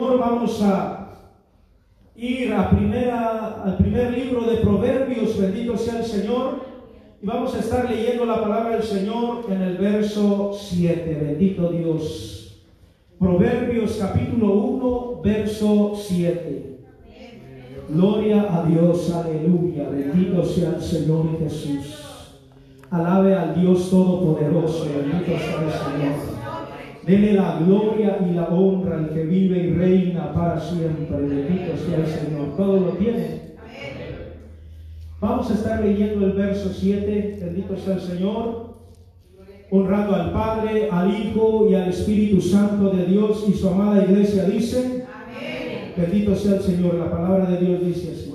vamos a ir al primer libro de Proverbios, bendito sea el Señor, y vamos a estar leyendo la palabra del Señor en el verso 7, bendito Dios. Proverbios capítulo 1, verso 7. Gloria a Dios, aleluya, bendito sea el Señor Jesús. Alabe al Dios Todopoderoso, bendito sea el Señor. Dele la gloria y la honra al que vive y reina para siempre. Bendito sea el Señor. Todo lo tiene. Vamos a estar leyendo el verso 7. Bendito sea el Señor. Honrando al Padre, al Hijo y al Espíritu Santo de Dios y su amada iglesia dice. Bendito sea el Señor. La palabra de Dios dice así.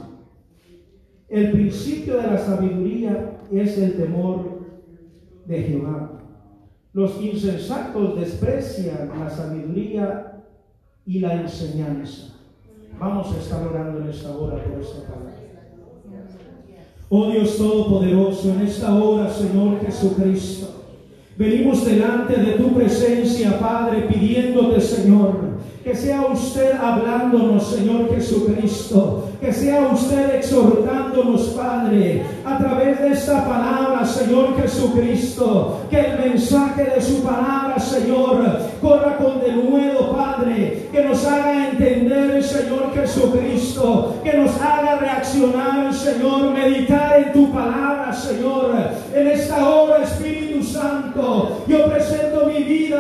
El principio de la sabiduría es el temor de Jehová los insensatos desprecian la sabiduría y la enseñanza. Vamos a estar orando en esta hora por esta palabra. Oh Dios Todopoderoso, en esta hora, Señor Jesucristo, venimos delante de tu presencia, Padre, pidiéndote, Señor, que sea usted hablándonos, Señor Jesucristo. Que sea usted exhortándonos, Padre, a través de esta palabra, Señor Jesucristo. Que el mensaje de su palabra, Señor, corra con denuedo, Padre. Que nos haga entender, Señor Jesucristo. Que nos haga reaccionar, Señor. Meditar en tu palabra, Señor. En esta hora, Espíritu Santo, yo presento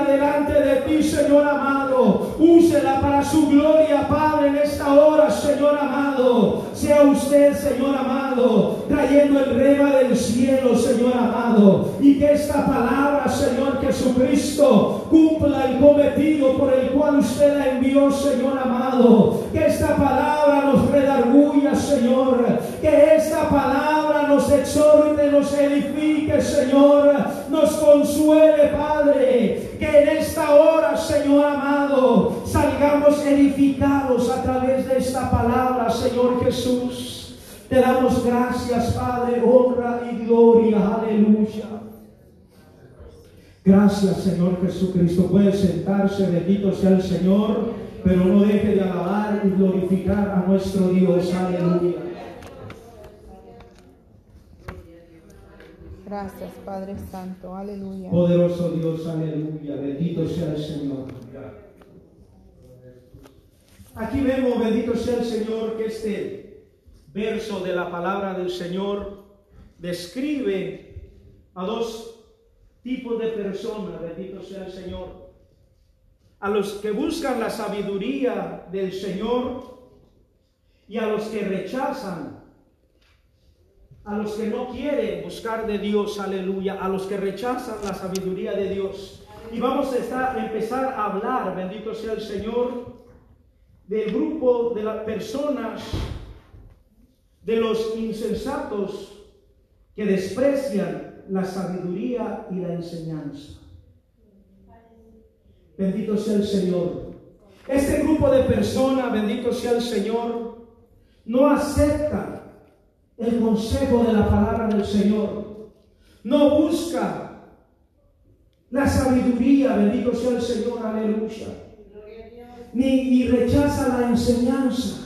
delante de ti, Señor amado. Úsela para su gloria, Padre, en esta hora, Señor amado. Sea usted, Señor amado, trayendo el rema del cielo, Señor amado. Y que esta palabra, Señor Jesucristo, cumpla el cometido por el cual usted la envió, Señor amado. Que esta palabra nos redarguya, Señor. Que esta palabra nos exhorte, nos edifique, Señor. Nos consuele, Padre. Que en esta hora, Señor amado, salgamos edificados a través de esta palabra, Señor Jesús. Te damos gracias, Padre, honra y gloria. Aleluya. Gracias, Señor Jesucristo. Puede sentarse, bendito sea el Señor, pero no deje de alabar y glorificar a nuestro Dios. Aleluya. Gracias, Padre Santo. Aleluya. Poderoso Dios, aleluya. Bendito sea el Señor. Aquí vemos, bendito sea el Señor, que este verso de la palabra del Señor describe a dos tipos de personas, bendito sea el Señor. A los que buscan la sabiduría del Señor y a los que rechazan, a los que no quieren buscar de Dios, aleluya, a los que rechazan la sabiduría de Dios. Y vamos a, empezar a hablar, bendito sea el Señor, del grupo de las personas, de los insensatos que desprecian la sabiduría y la enseñanza. Bendito sea el Señor. Este grupo de personas, bendito sea el Señor, no acepta el consejo de la palabra del Señor. No busca la sabiduría, bendito sea el Señor, aleluya ni, rechaza la enseñanza.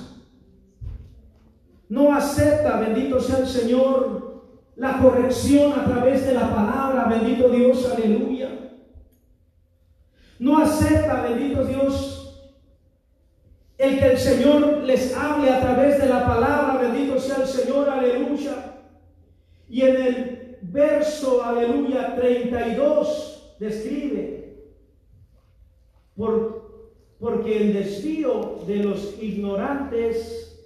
No acepta, bendito sea el Señor, la corrección a través de la palabra, bendito Dios, aleluya. No acepta, bendito Dios, el que el Señor les hable a través de la palabra, bendito sea el Señor, aleluya. Y en el verso, aleluya, 32 describe, por porque el desvío de los ignorantes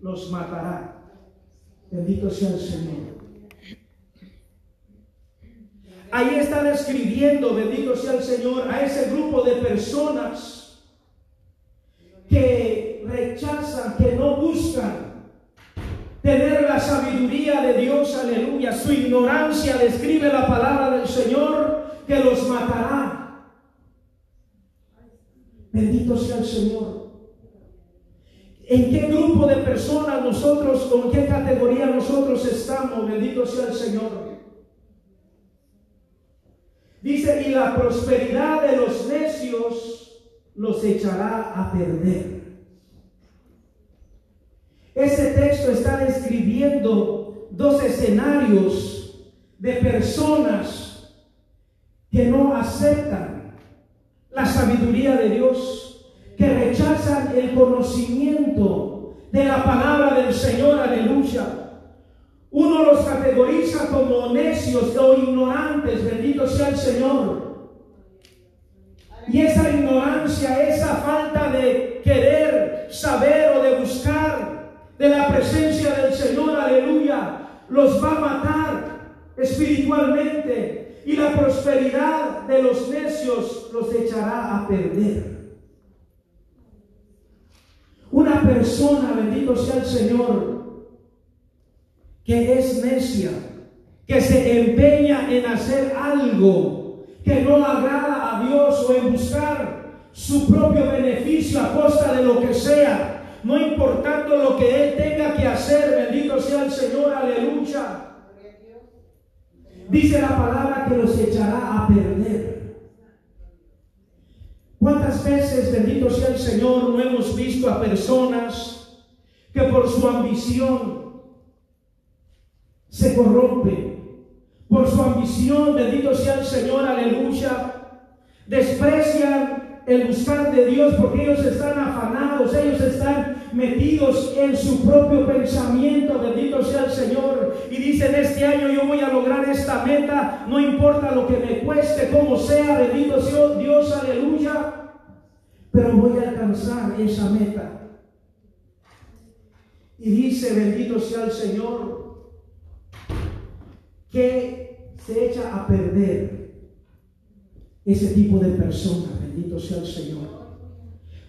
los matará. Bendito sea el Señor. Ahí está describiendo, bendito sea el Señor, a ese grupo de personas que rechazan, que no buscan tener la sabiduría de Dios, aleluya. Su ignorancia describe la palabra del Señor que los matará. Bendito sea el Señor. ¿En qué grupo de personas nosotros, en qué categoría nosotros estamos? Bendito sea el Señor. Dice, y la prosperidad de los necios los echará a perder. Ese texto está describiendo dos escenarios de personas que no aceptan sabiduría de Dios, que rechazan el conocimiento de la palabra del Señor, aleluya. Uno los categoriza como necios o ignorantes, bendito sea el Señor. Y esa ignorancia, esa falta de querer saber o de buscar de la presencia del Señor, aleluya, los va a matar espiritualmente y la prosperidad de los necios los echará a perder. Una persona, bendito sea el Señor, que es necia, que se empeña en hacer algo que no agrada a Dios o en buscar su propio beneficio a costa de lo que sea, no importando lo que él tenga que hacer, bendito sea el Señor, aleluya. Dice la palabra que los echará a perder. ¿Cuántas veces, bendito sea el Señor, no hemos visto a personas que por su ambición se corrompen? Por su ambición, bendito sea el Señor, aleluya, desprecian el buscar de Dios porque ellos están afanados, ellos están metidos en su propio pensamiento, bendito sea el Señor, y dicen, este año yo voy a lograr esta meta, no importa lo que me cueste, como sea, bendito sea Dios, aleluya, pero voy a alcanzar esa meta. Y dice, bendito sea el Señor, que se echa a perder ese tipo de personas, bendito sea el Señor.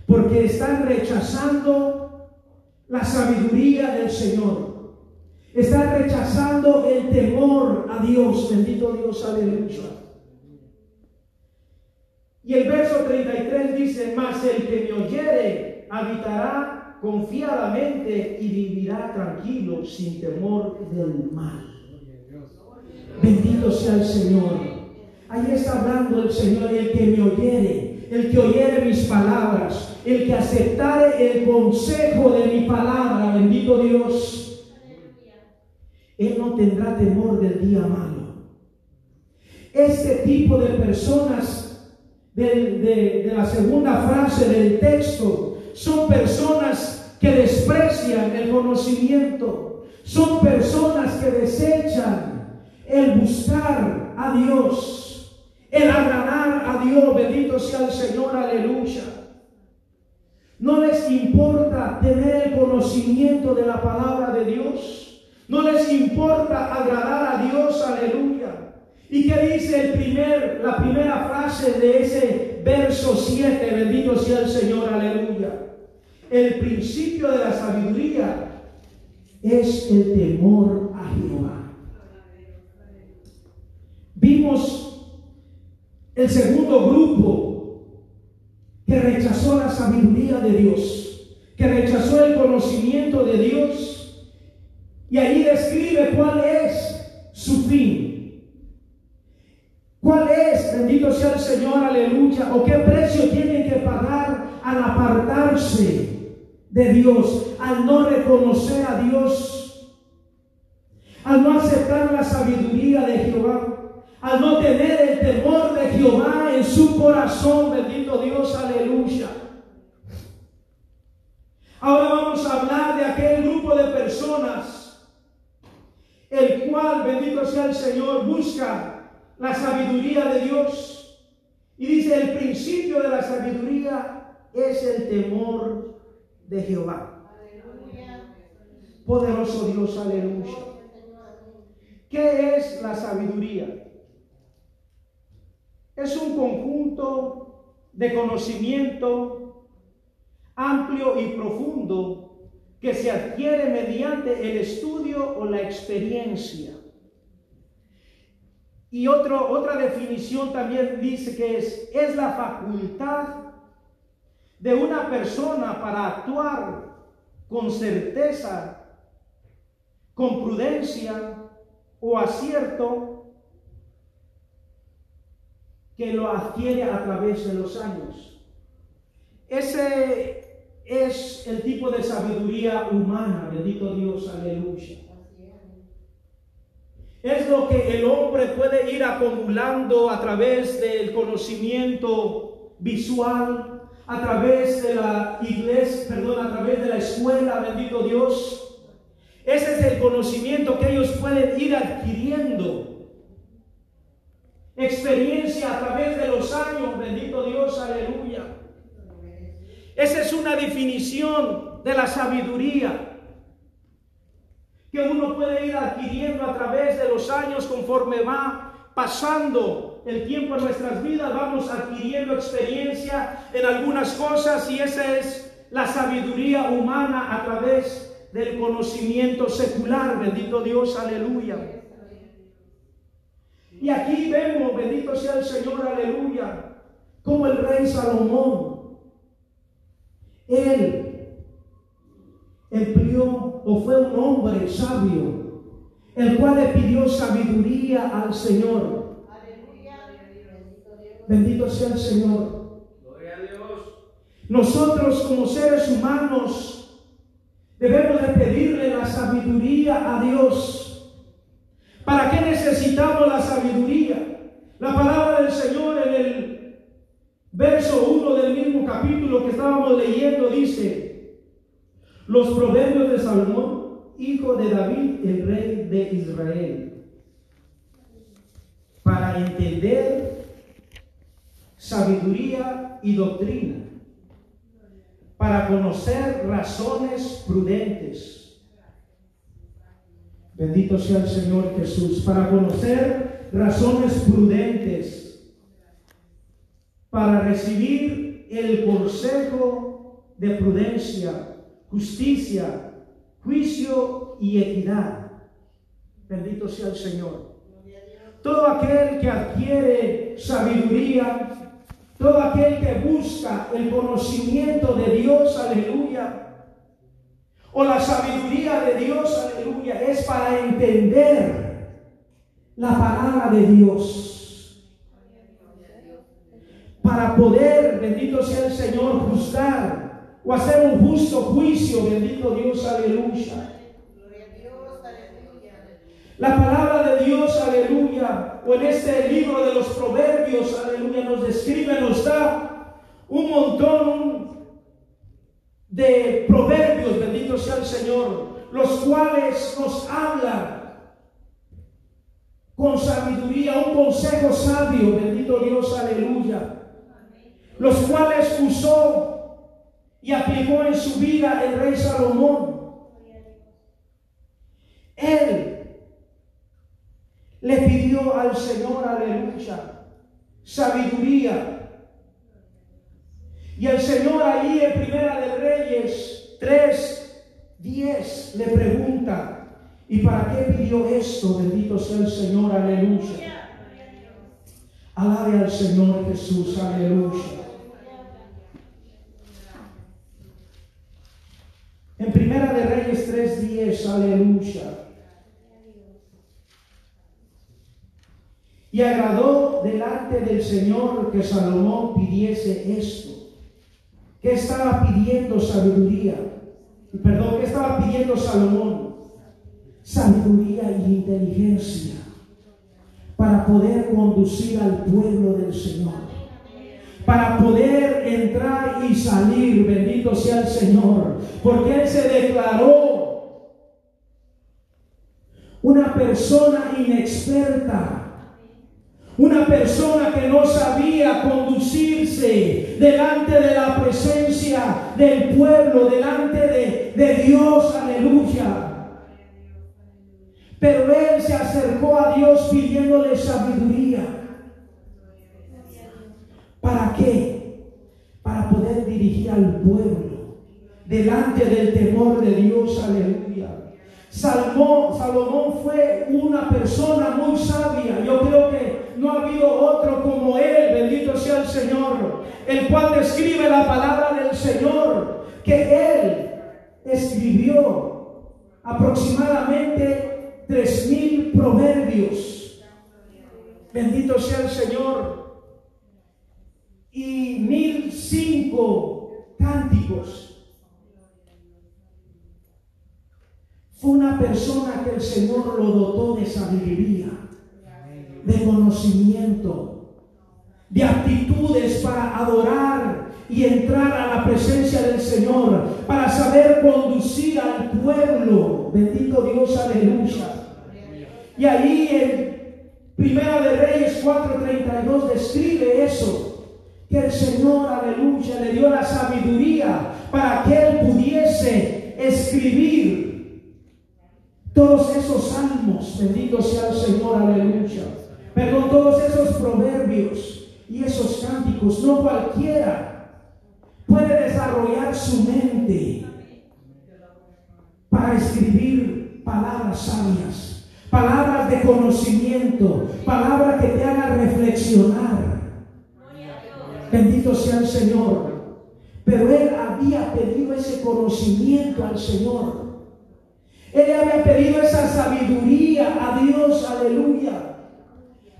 Porque están rechazando la sabiduría del Señor. Están rechazando el temor a Dios, bendito Dios, aleluya. Y el verso 33 dice, mas el que me oyere habitará confiadamente y vivirá tranquilo sin temor del mal. Bendito sea el Señor. Ahí está hablando el Señor, el que me oyere, el que oyere mis palabras, el que aceptare el consejo de mi palabra, bendito Dios. Él no tendrá temor del día malo. Este tipo de personas de, la segunda frase del texto son personas que desprecian el conocimiento, son personas que desechan el buscar a Dios, el agradar a Dios, bendito sea el Señor, aleluya. No les importa tener el conocimiento de la palabra de Dios, no les importa agradar a Dios, aleluya. ¿Y qué dice el primer, la primera frase de ese verso 7? Bendito sea el Señor, aleluya. El principio de la sabiduría es el temor a Jehová. Vimos el segundo grupo que rechazó la sabiduría de Dios, que rechazó el conocimiento de Dios. Y ahí describe cuál es su fin. ¿Cuál es, bendito sea el Señor, aleluya? ¿O qué precio tienen que pagar al apartarse de Dios, al no reconocer a Dios, al no aceptar la sabiduría de Jehová? Al no tener el temor de Jehová en su corazón, bendito Dios, aleluya. Ahora vamos a hablar de aquel grupo de personas, el cual, bendito sea el Señor, busca la sabiduría de Dios. Y dice, el principio de la sabiduría es el temor de Jehová. Poderoso Dios, aleluya. ¿Qué es la sabiduría? Es un conjunto de conocimiento amplio y profundo que se adquiere mediante el estudio o la experiencia. Y otra definición también dice que es, es la facultad de una persona para actuar con certeza, con prudencia o acierto que lo adquiere a través de los años. ese es el tipo de sabiduría humana, bendito Dios, aleluya. Es lo que el hombre puede ir acumulando a través del conocimiento visual, a través de la iglesia, perdón, a través de la escuela, bendito Dios. Ese es el conocimiento que ellos pueden ir adquiriendo. Experiencia a través de los años, bendito Dios, aleluya. Esa es una definición de la sabiduría que uno puede ir adquiriendo a través de los años conforme va pasando el tiempo en nuestras vidas, vamos adquiriendo experiencia en algunas cosas y esa es la sabiduría humana a través del conocimiento secular, bendito Dios, aleluya. Y aquí vemos, bendito sea el Señor, aleluya, como el rey Salomón, él empleó o fue un hombre sabio, el cual le pidió sabiduría al Señor. Bendito sea el Señor. Nosotros como seres humanos debemos de pedirle la sabiduría a Dios. ¿Para qué necesitamos la sabiduría? La palabra del Señor en el verso 1 del mismo capítulo que estábamos leyendo dice, los proverbios de Salomón, hijo de David, el rey de Israel, para entender sabiduría y doctrina, para conocer razones prudentes. Bendito sea el Señor Jesús, para conocer razones prudentes, para recibir el consejo de prudencia justicia, juicio y equidad. Bendito sea el Señor. Todo aquel que adquiere sabiduría, todo aquel que busca el conocimiento de Dios, aleluya, o la sabiduría de Dios, aleluya, es para entender la palabra de Dios. Para poder, bendito sea el Señor, juzgar o hacer un justo juicio, bendito Dios, aleluya. La palabra de Dios, aleluya, o en este libro de los proverbios, aleluya, nos describe, nos da un montón de proverbios, bendito sea el Señor, los cuales nos hablan con sabiduría, un consejo sabio, bendito Dios, aleluya, los cuales usó y aplicó en su vida el rey Salomón. Él le pidió al Señor, aleluya, sabiduría. Y el Señor ahí en Primera de Reyes 3, 10 le pregunta, ¿y para qué pidió esto? Bendito sea el Señor, aleluya. Alabe al Señor Jesús, aleluya. En Primera de Reyes 3:10, aleluya. Y agradó delante del Señor que Salomón pidiese esto. ¿Qué estaba pidiendo sabiduría? Perdón, ¿qué estaba pidiendo Salomón? Sabiduría y inteligencia para poder conducir al pueblo del Señor para poder entrar y salir. Bendito sea el Señor. Porque Él se declaró una persona inexperta. Una persona que no sabía conducirse delante de la presencia del pueblo, delante de, Dios, aleluya. Pero él se acercó a Dios pidiéndole sabiduría. ¿Para qué? Para poder dirigir al pueblo delante del temor de Dios, aleluya. Salmón, Salomón fue una persona muy sabia. Yo creo que no ha habido otro como él, bendito sea el Señor, el cual describe la palabra del Señor, que él escribió aproximadamente tres mil proverbios. Bendito sea el Señor y mil cinco cánticos. Fue una persona que el Señor lo dotó de sabiduría, de conocimiento, de aptitudes para adorar y entrar a la presencia del Señor, para saber conducir al pueblo. Bendito Dios, aleluya. Y ahí en Primera de Reyes 4:32 describe eso, que el Señor, aleluya, le dio la sabiduría para que él pudiese escribir todos esos salmos, bendito sea el Señor, aleluya. Pero todos esos proverbios y esos cánticos, no cualquiera puede desarrollar su mente para escribir palabras sabias palabras de conocimiento, palabras que te hagan reflexionar. Bendito sea el Señor. Pero él había pedido ese conocimiento al Señor. Él había pedido esa sabiduría a Dios, aleluya,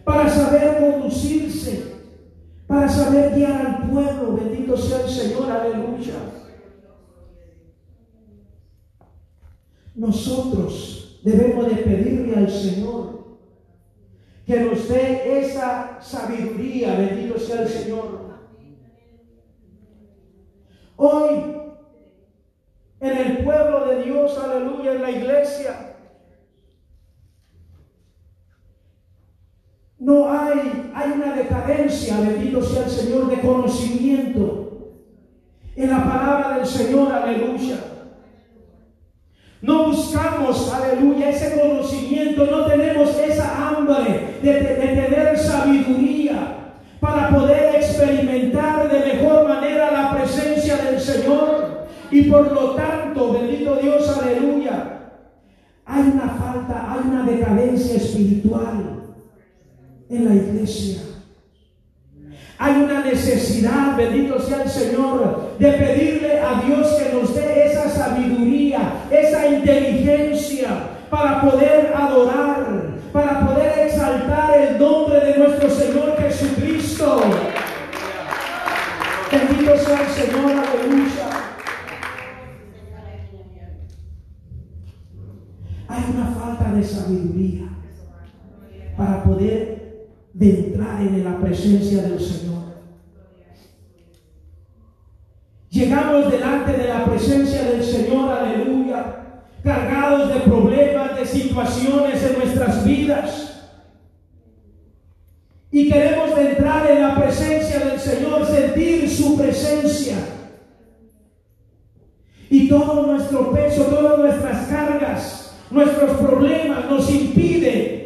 para saber conducirse, para saber guiar al pueblo. Bendito sea el Señor, aleluya. Nosotros debemos de pedirle al Señor que nos dé esa sabiduría, bendito sea el Señor. Hoy, en el pueblo de Dios, aleluya, en la iglesia, no hay, hay una decadencia, bendito sea el Señor, de conocimiento en la palabra del Señor, aleluya. No buscamos, aleluya, ese conocimiento, no tenemos esa hambre de, tener sabiduría para poder experimentar de Y por lo tanto, bendito Dios, aleluya, hay una falta, hay una decadencia espiritual en la iglesia. Hay una necesidad, bendito sea el Señor, de pedirle a Dios que nos dé esa sabiduría, esa inteligencia para poder adorar, para poder exaltar el nombre de nuestro Señor Jesucristo. Bendito sea el Señor, aleluya. Una falta de sabiduría para poder de entrar en la presencia del Señor. Llegamos delante de la presencia del Señor, aleluya, cargados de problemas, de situaciones en nuestras vidas. Y queremos entrar en la presencia del Señor, sentir su presencia. Y todo nuestro peso, todas nuestras cargas, nuestros problemas nos impiden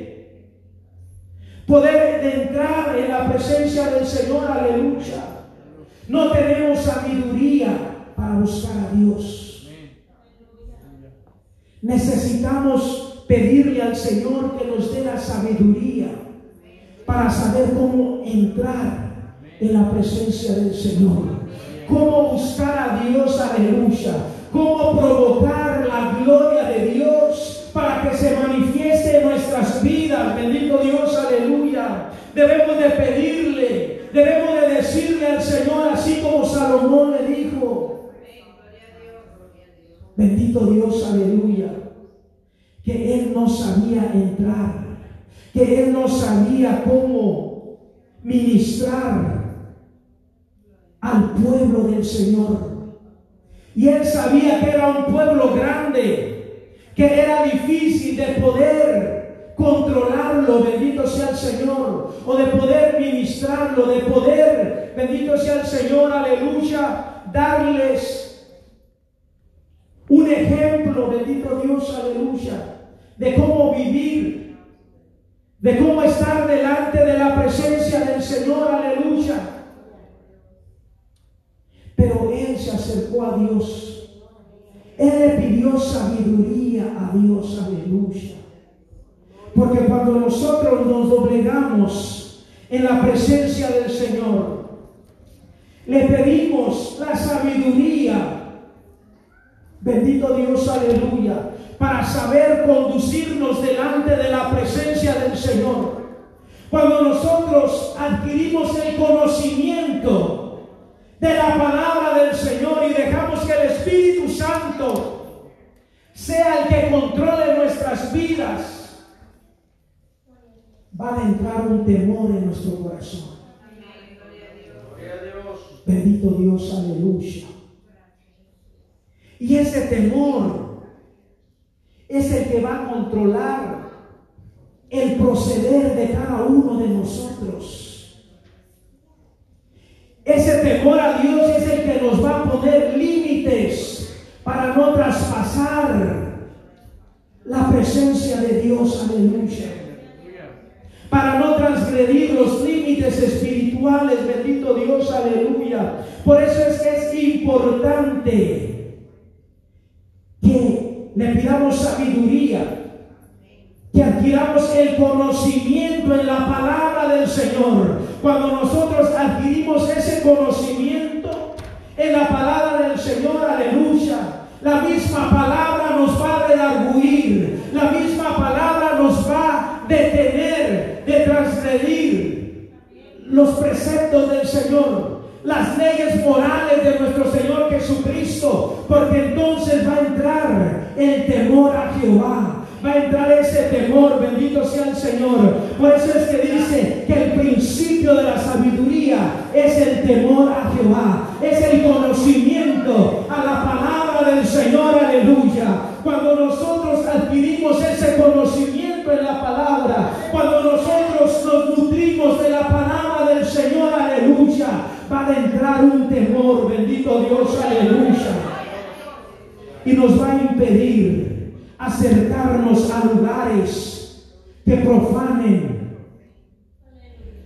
poder entrar en la presencia del Señor, aleluya. No tenemos sabiduría para buscar a Dios. Necesitamos pedirle al Señor que nos dé la sabiduría para saber cómo entrar en la presencia del Señor. Cómo buscar a Dios, aleluya. Cómo provocar la gloria de Dios para que se manifieste en nuestras vidas. Bendito Dios, aleluya. Debemos de pedirle, debemos de decirle al Señor así como Salomón le dijo. Bendito Dios, aleluya. Que Él no sabía entrar, que Él no sabía cómo ministrar al pueblo del Señor. Y Él sabía que era un pueblo grande que era difícil de poder controlarlo, bendito sea el Señor, o de poder ministrarlo, de poder, bendito sea el Señor, aleluya, darles un ejemplo, bendito Dios, aleluya, de cómo vivir, de cómo estar delante de la presencia del Señor, aleluya. Pero él se acercó a Dios él le pidió sabiduría a Dios, aleluya. Porque cuando nosotros nos doblegamos en la presencia del Señor, le pedimos la sabiduría, bendito Dios, aleluya, para saber conducirnos delante de la presencia del Señor. Cuando nosotros adquirimos el conocimiento de la palabra del Sea el que controle nuestras vidas, va a entrar un temor en nuestro corazón. Bendito Dios, aleluya. Y ese temor es el que va a controlar el proceder de cada uno de nosotros. Ese temor a Dios es el que nos va a poner límites para no traspasar la presencia de Dios, aleluya. Para no transgredir los límites espirituales, bendito Dios, aleluya. Por eso es que es importante que le pidamos sabiduría, que adquiramos el conocimiento en la palabra del Señor. Cuando nosotros adquirimos ese conocimiento en la palabra del Señor, aleluya, la misma palabra nos va a redarguir, la misma palabra nos va a detener de transgredir los preceptos del Señor las leyes morales de nuestro Señor Jesucristo, porque entonces va a entrar el temor a Jehová. Va a entrar ese temor, bendito sea el Señor. Por eso es que dice que el principio de la sabiduría es el temor a Jehová, es el un temor, bendito Dios, aleluya. Y nos va a impedir acercarnos a lugares que profanen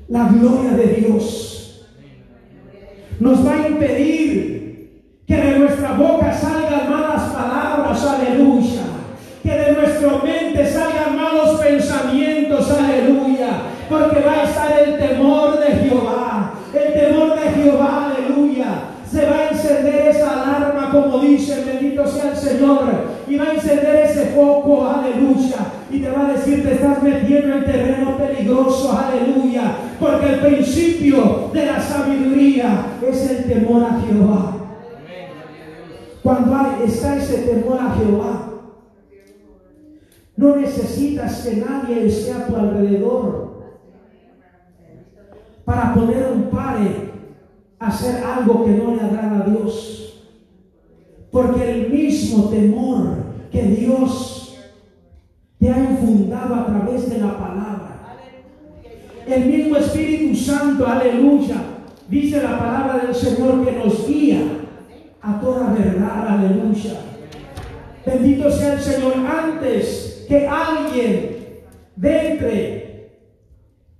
la gloria de Dios. Nos va a impedir que de nuestra boca salgan malas palabras, aleluya. Que de nuestra mente salgan malos pensamientos, aleluya. Porque va a estar el temor de Jehová el temor de Jehová, aleluya. Se va a encender esa alarma, como dice, bendito sea el Señor. Y va a encender ese foco, aleluya. Y te va a decir, te estás metiendo en terreno peligroso, aleluya. Porque el principio de la sabiduría es el temor a Jehová. Cuando está ese temor a Jehová, no necesitas que nadie esté a tu alrededor para poner un pare a hacer algo que no le agrada a Dios. Porque el mismo temor que Dios te a través de la palabra, el mismo Espíritu Santo, aleluya, dice la palabra del Señor que nos guía a toda verdad, aleluya. Bendito sea el Señor antes que alguien entre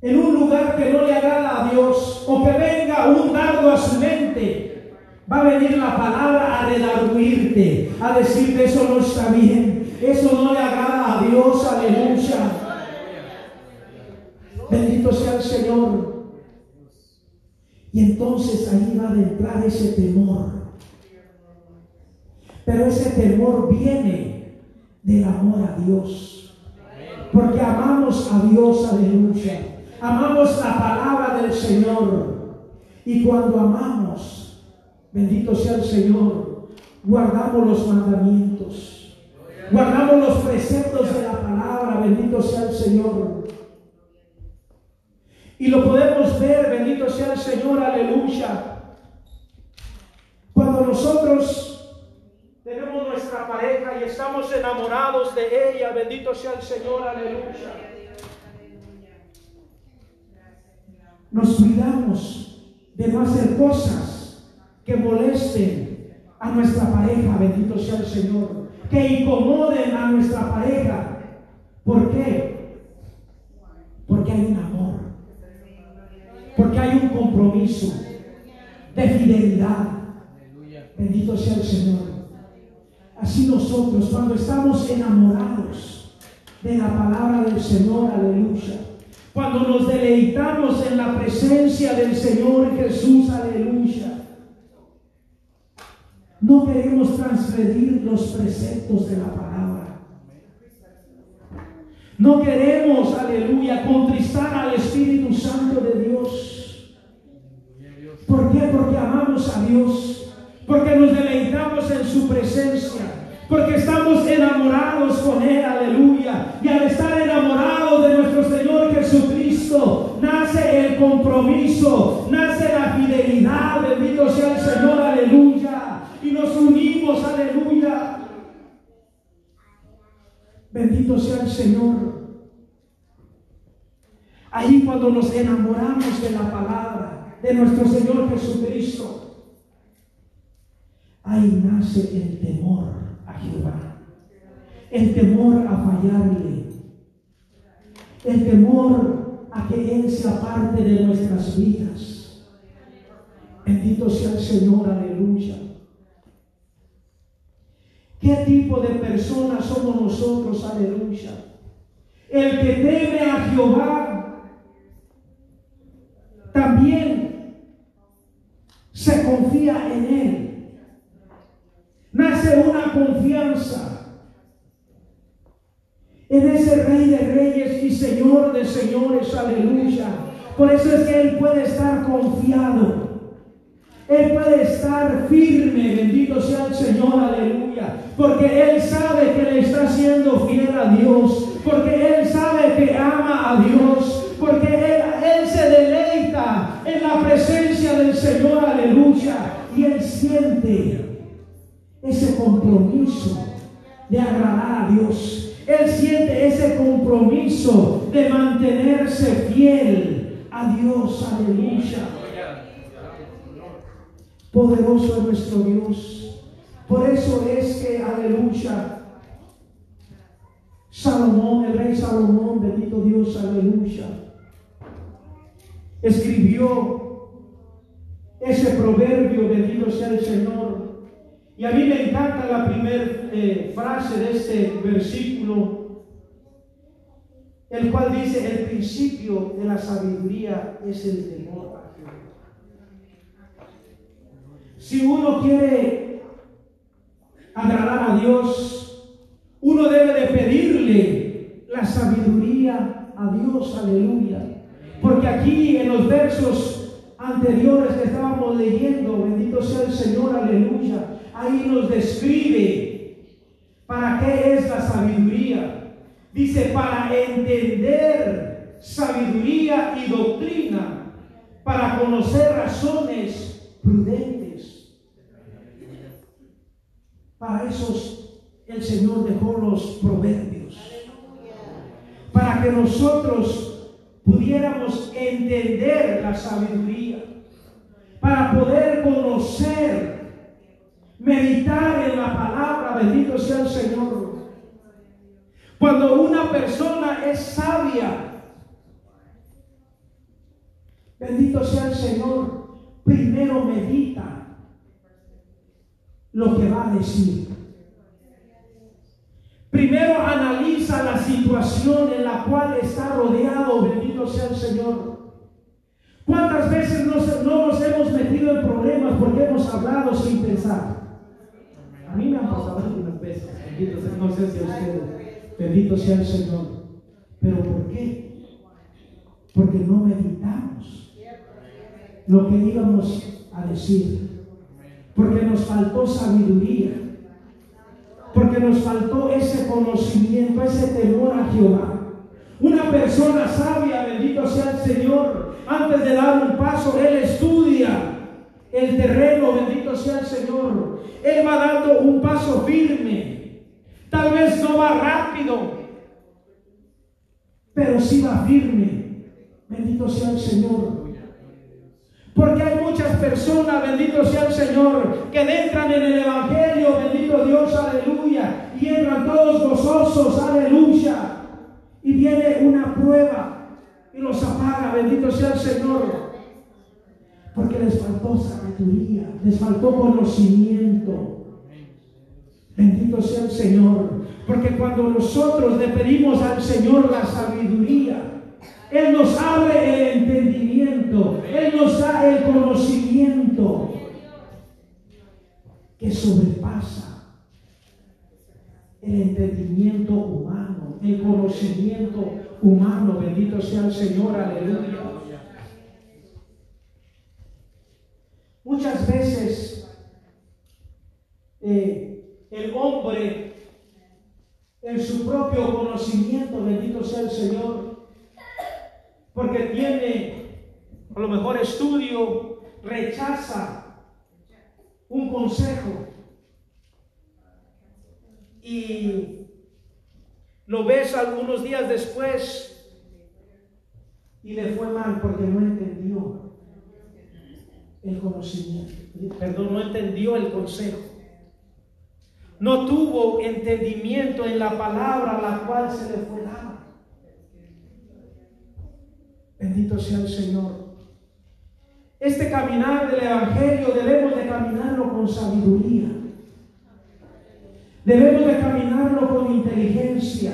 en un lugar que no le agrada a Dios o que venga un dardo a su mente, va a venir la palabra a redarguirte, a decirte eso no está bien, eso no le agrada a Dios, aleluya. Bendito sea el Señor. Y entonces ahí va a entrar ese temor. Pero ese temor viene del amor a Dios. Porque amamos a Dios, aleluya. Amamos la palabra del Señor. Y cuando amamos, bendito sea el Señor, guardamos los mandamientos. Guardamos los preceptos de la palabra, bendito sea el Señor. Y lo podemos ver, bendito sea el Señor, aleluya. Cuando nosotros tenemos nuestra pareja y estamos enamorados de ella, bendito sea el Señor, aleluya. nos cuidamos de no hacer cosas que molesten a nuestra pareja, bendito sea el Señor, que incomoden a nuestra pareja. ¿Por qué? Porque hay un amor, porque hay un compromiso de fidelidad. Bendito sea el Señor. Así nosotros, cuando estamos enamorados de la palabra del Señor, aleluya, cuando nos deleitamos en la presencia del Señor Jesús, aleluya. No queremos transgredir los preceptos de la palabra. No queremos, aleluya, contristar al Espíritu Santo de Dios. ¿Por qué? Porque amamos a Dios. porque nos deleitamos en su presencia, porque estamos enamorados con Él, aleluya. Y al estar enamorados de nuestro Señor Jesucristo, nace el compromiso, nace la fidelidad, bendito sea el Señor, nos unimos, aleluya. Bendito sea el Señor. Ahí cuando nos enamoramos de la palabra de nuestro Señor Jesucristo, ahí nace el temor a Jehová, el temor a fallarle, el temor a que Él sea parte de nuestras vidas. Bendito sea el Señor, aleluya. ¿Qué tipo de personas somos nosotros, aleluya? El que teme a Jehová también se confía en Él. Nace una confianza en ese Rey de Reyes y Señor de Señores, aleluya. Por eso es que Él puede estar confiado. Él puede estar firme, bendito sea el Señor, aleluya. Porque Él sabe que le está siendo fiel a Dios. Porque Él sabe que ama a Dios porque él, se deleita en la presencia del Señor, aleluya, y Él siente ese compromiso de agradar a Dios. Él siente ese compromiso de mantenerse fiel a Dios, aleluya. Poderoso es nuestro Dios. Por eso es que, aleluya, Salomón, el rey Salomón, bendito Dios, aleluya escribió ese proverbio, bendito sea el Señor. Y a mí me encanta la primera eh, frase de este versículo, el cual dice, el principio de la sabiduría es el temor a Jehová. Si uno quiere agradar a Dios, uno debe de pedirle la sabiduría a Dios, aleluya. Porque aquí en los versos anteriores que estábamos leyendo, bendito sea el Señor, aleluya, ahí nos describe para qué es la sabiduría. Dice, para entender sabiduría y doctrina, para conocer razones prudentes. Para esos el Señor dejó los proverbios. Para que nosotros pudiéramos entender la sabiduría, para poder conocer, meditar en la palabra, bendito sea el Señor. Cuando una persona es sabia, bendito sea el Señor, primero medita lo que va a decir. Primero analiza la situación en la cual está rodeado, bendito sea el Señor. ¿Cuántas veces no nos hemos metido en problemas porque hemos hablado sin pensar? A mí me han pasado algunas veces, bendito sea, bendito sea el Señor. ¿Pero por qué? Porque no meditamos lo que íbamos a decir. Porque nos faltó sabiduría porque nos faltó ese conocimiento, ese temor a Jehová. Una persona sabia, bendito sea el Señor, antes de dar un paso, Él estudia el terreno, bendito sea el Señor. Él va dando un paso firme. Tal vez no va rápido, pero sí va firme. Bendito sea el Señor. Porque hay muchas personas, bendito sea el Señor, que entran en el Evangelio, bendito Dios, aleluya, y entran todos gozosos, aleluya. Y viene una prueba y los apaga, bendito sea el Señor. Porque les faltó sabiduría, les faltó conocimiento. Bendito sea el Señor. Porque cuando nosotros le pedimos al Señor la sabiduría, él nos abre el entendimiento. Él nos da el conocimiento que sobrepasa el entendimiento humano, el conocimiento humano. Bendito sea el Señor, aleluya. Muchas veces el hombre en su propio conocimiento, bendito sea el Señor, porque tiene a lo mejor estudio, rechaza un consejo y lo ves algunos días después y le fue mal porque no entendió el conocimiento, perdón, no entendió el consejo. No tuvo entendimiento en la palabra a la cual se le fue dada. Bendito sea el Señor. Este caminar del Evangelio debemos de caminarlo con sabiduría. Debemos de caminarlo con inteligencia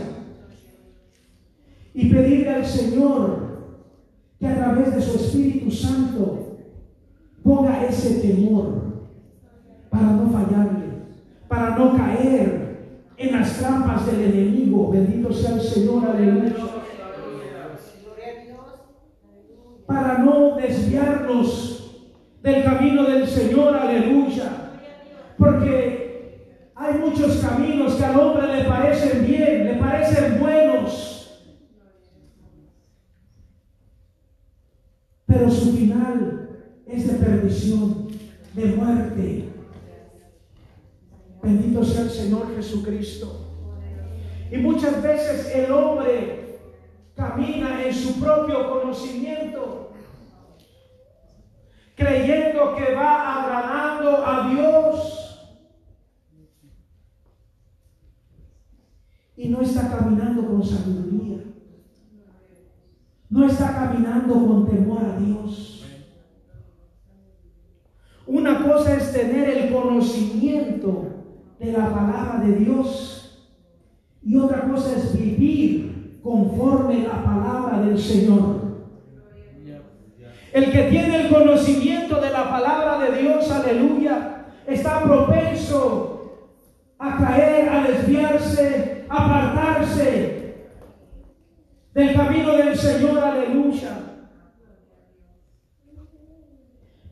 y pedirle al Señor que a través de su Espíritu Santo ponga ese temor para no fallarle, para no caer en las trampas del enemigo. Bendito sea el Señor, aleluya. No desviarnos del camino del Señor, aleluya. Porque hay muchos caminos que al hombre le parecen bien, le parecen buenos. Pero su final es de perdición, de muerte. Bendito sea el Señor Jesucristo. Y muchas veces el hombre camina en su propio conocimiento, creyendo que va agradando a Dios. Y no está caminando con sabiduría. No está caminando con temor a Dios. Una cosa es tener el conocimiento de la palabra de Dios y otra cosa es vivir conforme la palabra del Señor. El que tiene el conocimiento de la palabra de Dios, aleluya, está propenso a caer, a desviarse, a apartarse del camino del Señor, aleluya.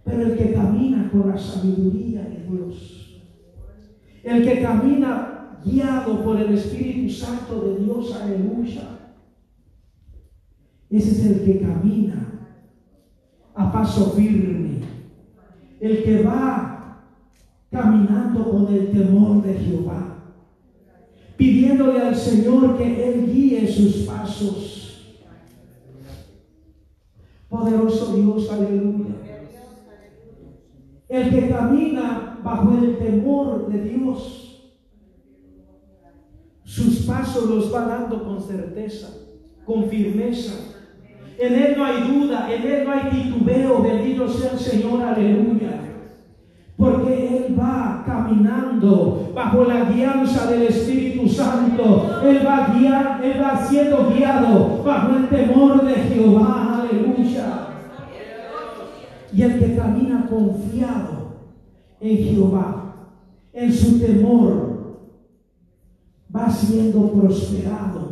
Pero el que camina con la sabiduría de Dios, el que camina guiado por el Espíritu Santo de Dios, aleluya, ese es el que camina a paso firme, el que va caminando con el temor de Jehová, pidiéndole al Señor que Él guíe sus pasos. Poderoso Dios, aleluya. El que camina bajo el temor de Dios, sus pasos los va dando con certeza, con firmeza. En Él no hay duda, en Él no hay titubeo, bendito sea el Señor, aleluya. Porque Él va caminando bajo la guianza del Espíritu Santo. Él va, guiar, Él va siendo guiado bajo el temor de Jehová, aleluya. Y el que camina confiado en Jehová, en su temor, va siendo prosperado.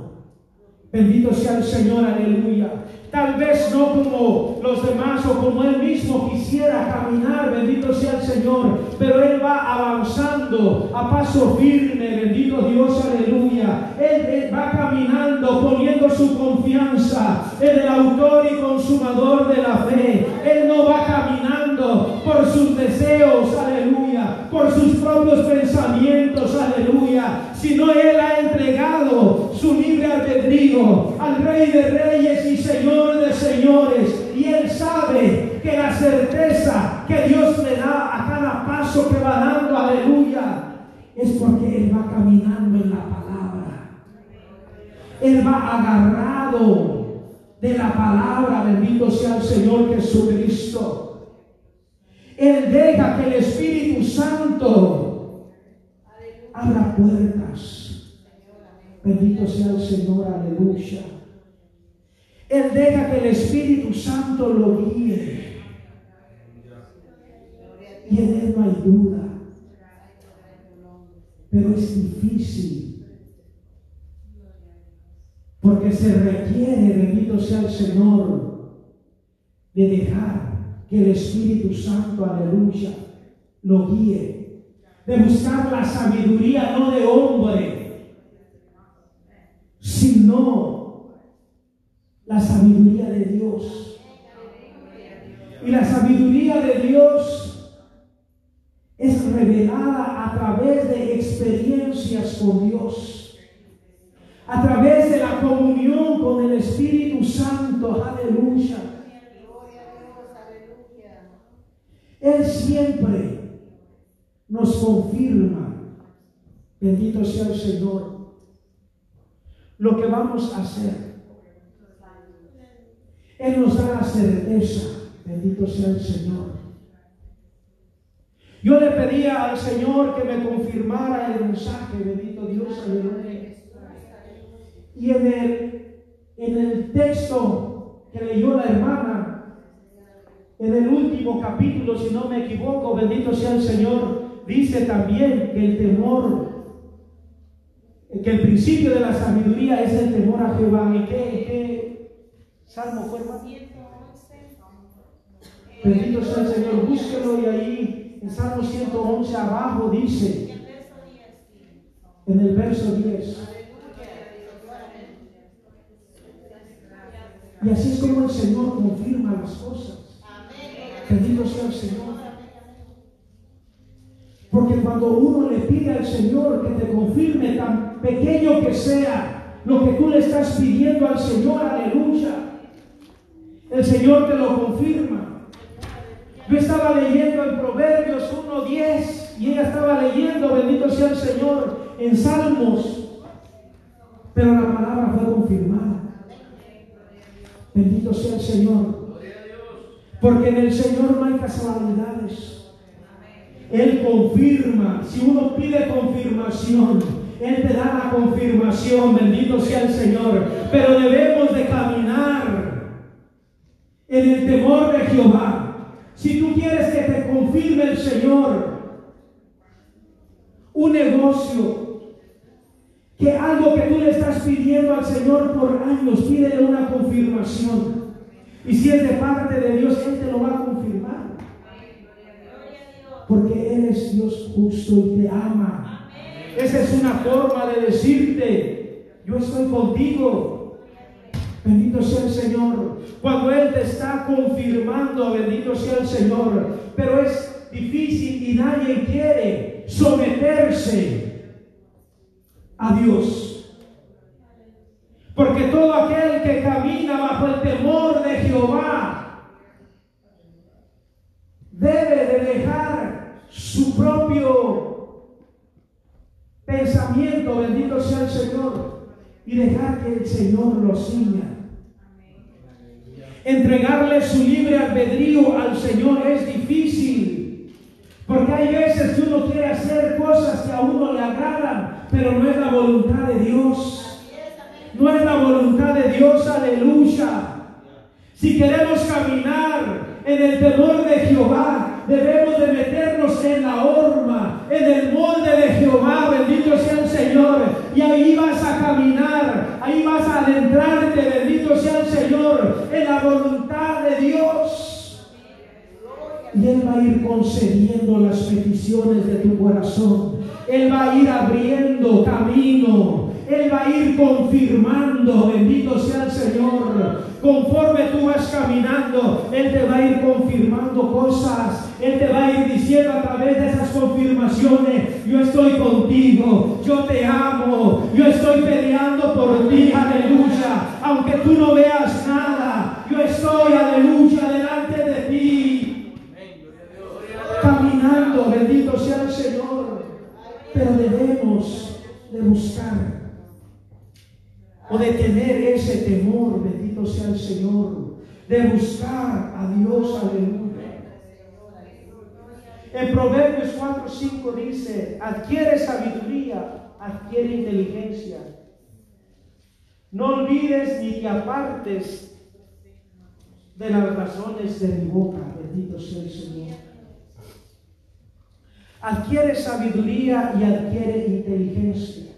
Bendito sea el Señor, aleluya. Tal vez no como los demás o como él mismo quisiera caminar, bendito sea el Señor, pero él va avanzando a paso firme, bendito Dios, aleluya. Él, va caminando poniendo su confianza en el autor y consumador de la fe. Él no va caminando por sus deseos, aleluya, por sus propios pensamientos, aleluya, sino él ha entregado su libre albedrío al Rey de Reyes y Señor de señores y él sabe que la certeza que Dios le da a cada paso que va dando, aleluya, es porque él va caminando en la palabra. Él va agarrado de la palabra, bendito sea el Señor Jesucristo. Él deja que el Espíritu Santo abra puertas. Bendito sea el Señor, aleluya. Él deja que el Espíritu Santo lo guíe. Y en Él no hay duda. Pero es difícil. Porque se requiere, bendito sea el Señor, de dejar que el Espíritu Santo, aleluya, lo guíe. de buscar la sabiduría no de hombre, sino la sabiduría de Dios. Y la sabiduría de Dios es revelada a través de experiencias con Dios, a través de la comunión con el Espíritu Santo. Aleluya. Él siempre nos confirma, bendito sea el Señor, lo que vamos a hacer. Él nos da la certeza, bendito sea el Señor. Yo le pedía al Señor que me confirmara el mensaje, bendito Dios, aleluya. Y en el, en el texto que leyó la hermana, en el último capítulo, si no me equivoco, bendito sea el Señor, dice también que el temor, que el principio de la sabiduría es el temor a Jehová. ¿Y qué, salmo fue, Bendito sea el Señor, búsquelo y ahí en Salmo 111 abajo dice, en el verso 10. Y así es como el Señor confirma las cosas. Bendito sea el Señor. Porque cuando uno le pide al Señor que te confirme, tan pequeño que sea, lo que tú le estás pidiendo al Señor, aleluya, el Señor te lo confirma. Yo estaba leyendo en Proverbios 1.10 y ella estaba leyendo, bendito sea el Señor, en Salmos, pero la palabra fue confirmada. Bendito sea el Señor. Porque en el Señor no hay casualidades. Él confirma. Si uno pide confirmación, Él te da la confirmación. Bendito sea el Señor. Pero debemos de caminar en el temor de Jehová. Si tú quieres que te confirme el Señor un negocio, que algo que tú le estás pidiendo al Señor por años, pídele una confirmación. Y si es de parte de Dios, Él te lo va a confirmar porque Él es Dios justo y te ama. Esa es una forma de decirte, yo estoy contigo. Bendito sea el Señor. Cuando Él te está confirmando, bendito sea el Señor. Pero es difícil y nadie quiere someterse a Dios. Porque todo aquel que camina bajo el temor de Jehová debe de dejar su propio pensamiento, bendito sea el Señor, y dejar que el Señor lo siga. Entregarle su libre albedrío al Señor es difícil, porque hay veces que uno quiere hacer cosas que a uno le agradan, pero no es la voluntad de Dios. No es la voluntad de Dios, aleluya. Si queremos caminar en el temor de Jehová, debemos de meternos en la horma, en el molde de Jehová, bendito sea el Señor, y ahí vas a caminar, ahí vas a adentrarte, bendito sea el Señor, en la voluntad de Dios. Y Él va a ir concediendo las peticiones de tu corazón. Él va a ir abriendo camino. Él va a ir confirmando, bendito sea el Señor, Conforme tú vas caminando, Él te va a ir confirmando cosas. Él te va a ir diciendo a través de esas confirmaciones, yo estoy contigo, yo te amo, yo estoy peleando por ti, aleluya. Aunque tú no veas nada, yo estoy, aleluya, delante de ti. Caminando, bendito sea el Señor. Pero debemos de buscar o de tener ese temor, bendito sea el Señor, de buscar a Dios, aleluya. En Proverbios 4, 5 dice, adquiere sabiduría, adquiere inteligencia. No olvides ni te apartes de las razones de mi boca, bendito sea el Señor. Adquiere sabiduría y adquiere inteligencia.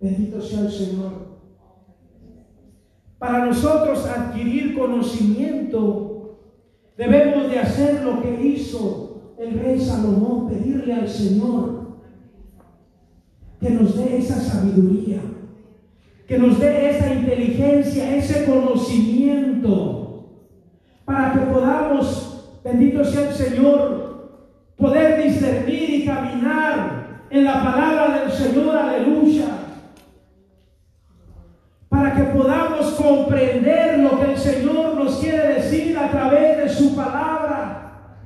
Bendito sea el Señor. Para nosotros adquirir conocimiento, debemos de hacer lo que hizo el rey Salomón pedirle al Señor que nos dé esa sabiduría, que nos dé esa inteligencia, ese conocimiento, para que podamos, bendito sea el Señor, poder discernir y caminar en la palabra del Señor, aleluya. Que podamos comprender lo que el Señor nos quiere decir a través de su palabra.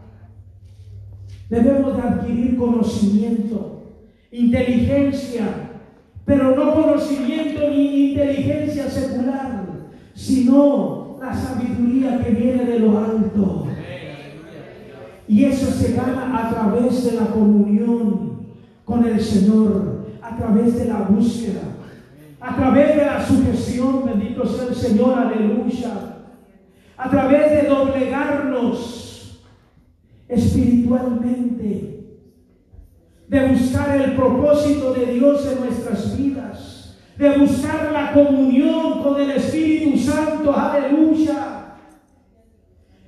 Debemos de adquirir conocimiento inteligencia, pero no conocimiento ni inteligencia secular, sino la sabiduría que viene de lo alto. Y eso se gana a través de la comunión con el Señor, a través de la búsqueda, a través de la sujeción, bendito sea el Señor, aleluya, a través de doblegarnos espiritualmente de buscar el propósito de Dios en nuestras vidas, de buscar la comunión con el Espíritu Santo, aleluya.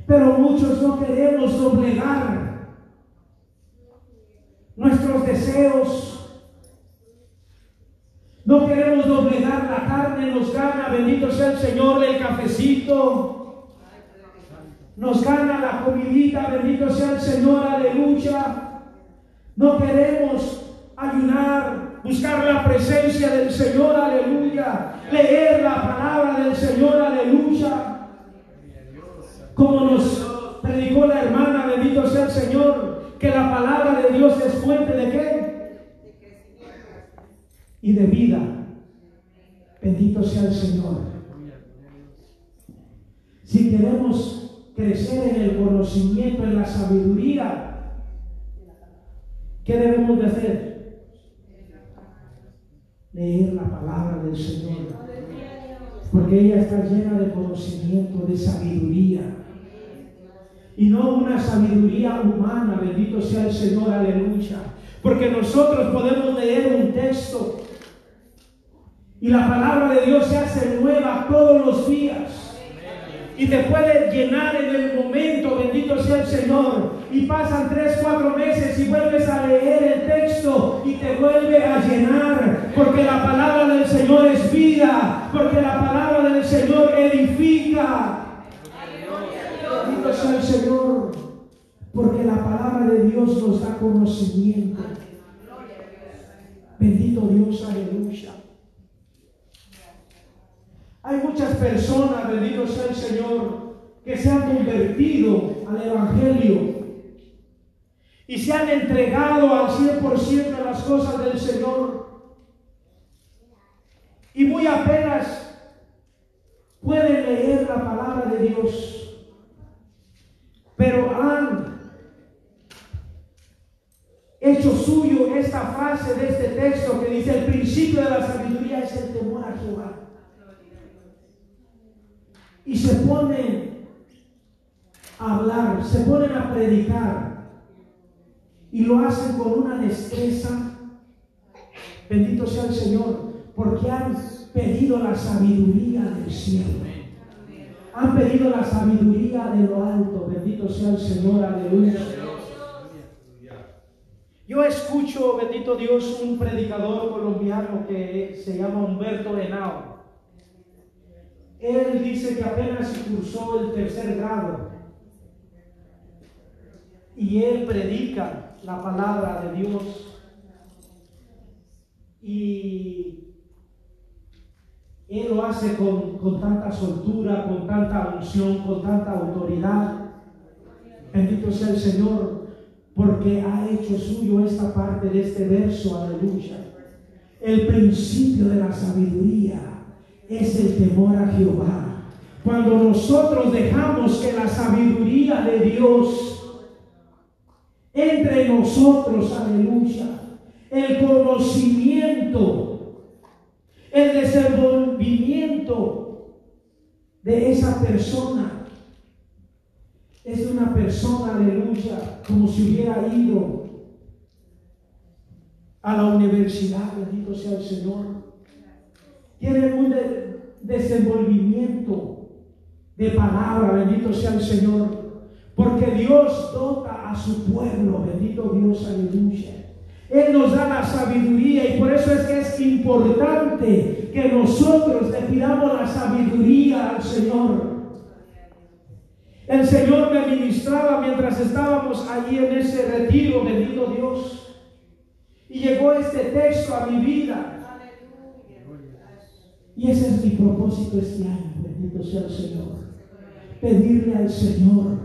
Pero muchos no queremos doblegar nuestros deseos. No queremos doblegar la carne, nos gana, bendito sea el Señor, el cafecito. Nos gana la comidita, bendito sea el Señor, aleluya. No queremos ayunar, buscar la presencia del Señor, aleluya. Leer la palabra del Señor, aleluya. Como nos predicó la hermana, bendito sea el Señor, que la palabra de Dios es fuente de qué? Y de vida. Bendito sea el Señor. Si queremos crecer en el conocimiento, en la sabiduría, ¿Qué debemos de hacer? Leer la palabra del Señor. Porque ella está llena de conocimiento, de sabiduría. Y no una sabiduría humana, bendito sea el Señor, aleluya. Porque nosotros podemos leer un texto y la palabra de Dios se hace nueva todos los días y te puede llenar en el momento, bendito sea el Señor. Y pasan tres, cuatro meses y vuelves a leer el texto y te vuelve a llenar, porque la palabra del Señor es vida, porque la palabra del Señor edifica. Bendito sea el Señor, porque la palabra de Dios nos da conocimiento. Bendito Dios, aleluya. Hay muchas personas, bendito sea el Señor, que se han convertido al Evangelio y se han entregado al 100% a las cosas del Señor. Y muy apenas pueden leer la palabra de Dios, pero han hecho suyo esta frase de este texto que dice, el principio de la sabiduría es el temor a Jehová y se ponen a hablar, se ponen a predicar y lo hacen con una destreza. Bendito sea el Señor, porque han pedido la sabiduría del cielo. Han pedido la sabiduría de lo alto. Bendito sea el Señor, aleluya. Yo escucho, bendito Dios, un predicador colombiano que se llama Humberto Henao. Él dice que apenas cursó el tercer grado y él predica la palabra de Dios y él lo hace con, con, tanta soltura, con tanta unción, con tanta autoridad. Bendito sea el Señor, porque ha hecho suyo esta parte de este verso, aleluya. El principio de la sabiduría es el temor a Jehová. Cuando nosotros dejamos que la sabiduría de Dios entre nosotros, aleluya, el conocimiento, el desenvolvimiento de esa persona, es una persona, aleluya, como si hubiera ido a la universidad, bendito sea el Señor tienen un desenvolvimiento de palabra, bendito sea el Señor. Porque Dios dota a su pueblo, bendito Dios, aleluya. Él nos da la sabiduría y por eso es que es importante que nosotros le pidamos la sabiduría al Señor. El Señor me ministraba mientras estábamos allí en ese retiro, bendito Dios. Y llegó este texto a mi vida. Y ese es mi propósito este año, bendito sea el Señor. Pedirle al Señor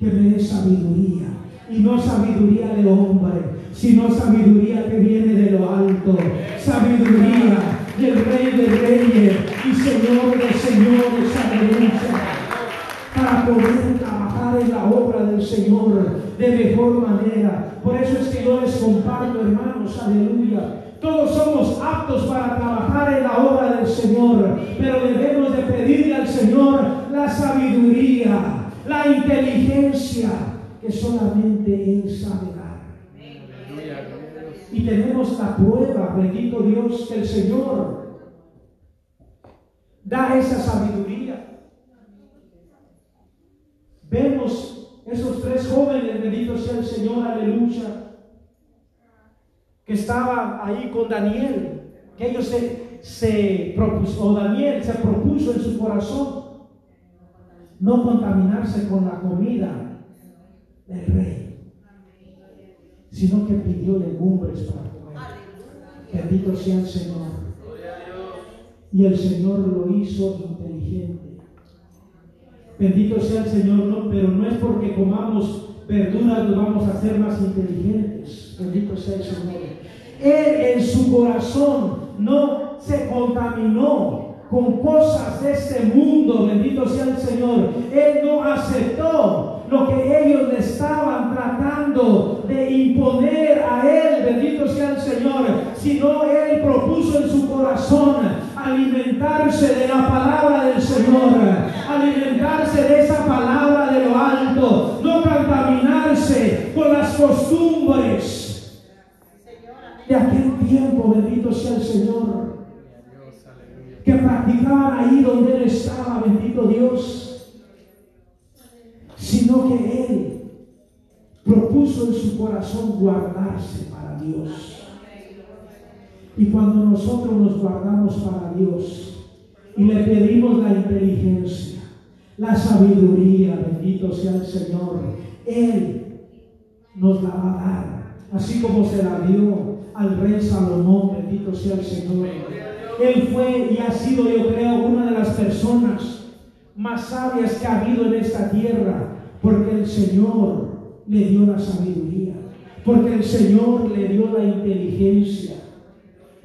que me dé sabiduría. Y no sabiduría de hombre, sino sabiduría que viene de lo alto. Sabiduría del Rey de Reyes y Señor de Señores. Aleluya. Para poder trabajar en la obra del Señor de mejor manera. Por eso es que yo les comparto, hermanos. Aleluya todos somos aptos para trabajar en la obra del Señor, pero debemos de pedirle al Señor la sabiduría, la inteligencia que solamente Él sabe dar. Y tenemos la prueba, bendito Dios, que el Señor da esa sabiduría. Vemos esos tres jóvenes, bendito sea el Señor, aleluya que estaba ahí con Daniel, que ellos se, se propuso, o Daniel se propuso en su corazón no contaminarse con la comida del rey, sino que pidió legumbres para comer. Bendito sea el Señor. Y el Señor lo hizo inteligente. Bendito sea el Señor, no, pero no es porque comamos verduras nos vamos a ser más inteligentes. Bendito sea el Señor. Él en su corazón no se contaminó con cosas de este mundo. Bendito sea el Señor. Él no aceptó lo que ellos le estaban tratando de imponer a él, bendito sea el Señor, sino él propuso en su corazón alimentarse de la palabra del Señor, alimentarse de esa palabra de aquel tiempo, bendito sea el Señor, que practicaban ahí donde él estaba, bendito Dios, sino que él propuso en su corazón guardarse para Dios. Y cuando nosotros nos guardamos para Dios y le pedimos la inteligencia, la sabiduría, bendito sea el Señor, Él nos la va a dar, así como se la dio al rey Salomón, bendito sea el Señor. Él fue y ha sido, yo creo, una de las personas más sabias que ha habido en esta tierra, porque el Señor le dio la sabiduría, porque el Señor le dio la inteligencia.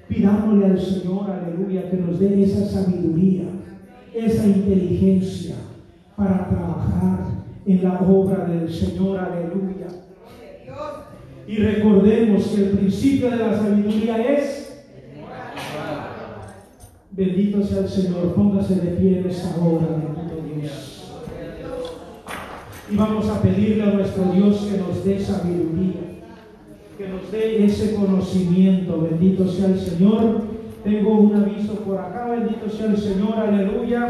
Pidámosle al Señor, aleluya, que nos dé esa sabiduría, esa inteligencia para trabajar en la obra del Señor, aleluya. Y recordemos que el principio de la sabiduría es, bendito sea el Señor, póngase de pie en esta hora, bendito Dios. Y vamos a pedirle a nuestro Dios que nos dé sabiduría que nos dé ese conocimiento. Bendito sea el Señor. Tengo un aviso por acá. Bendito sea el Señor. Aleluya.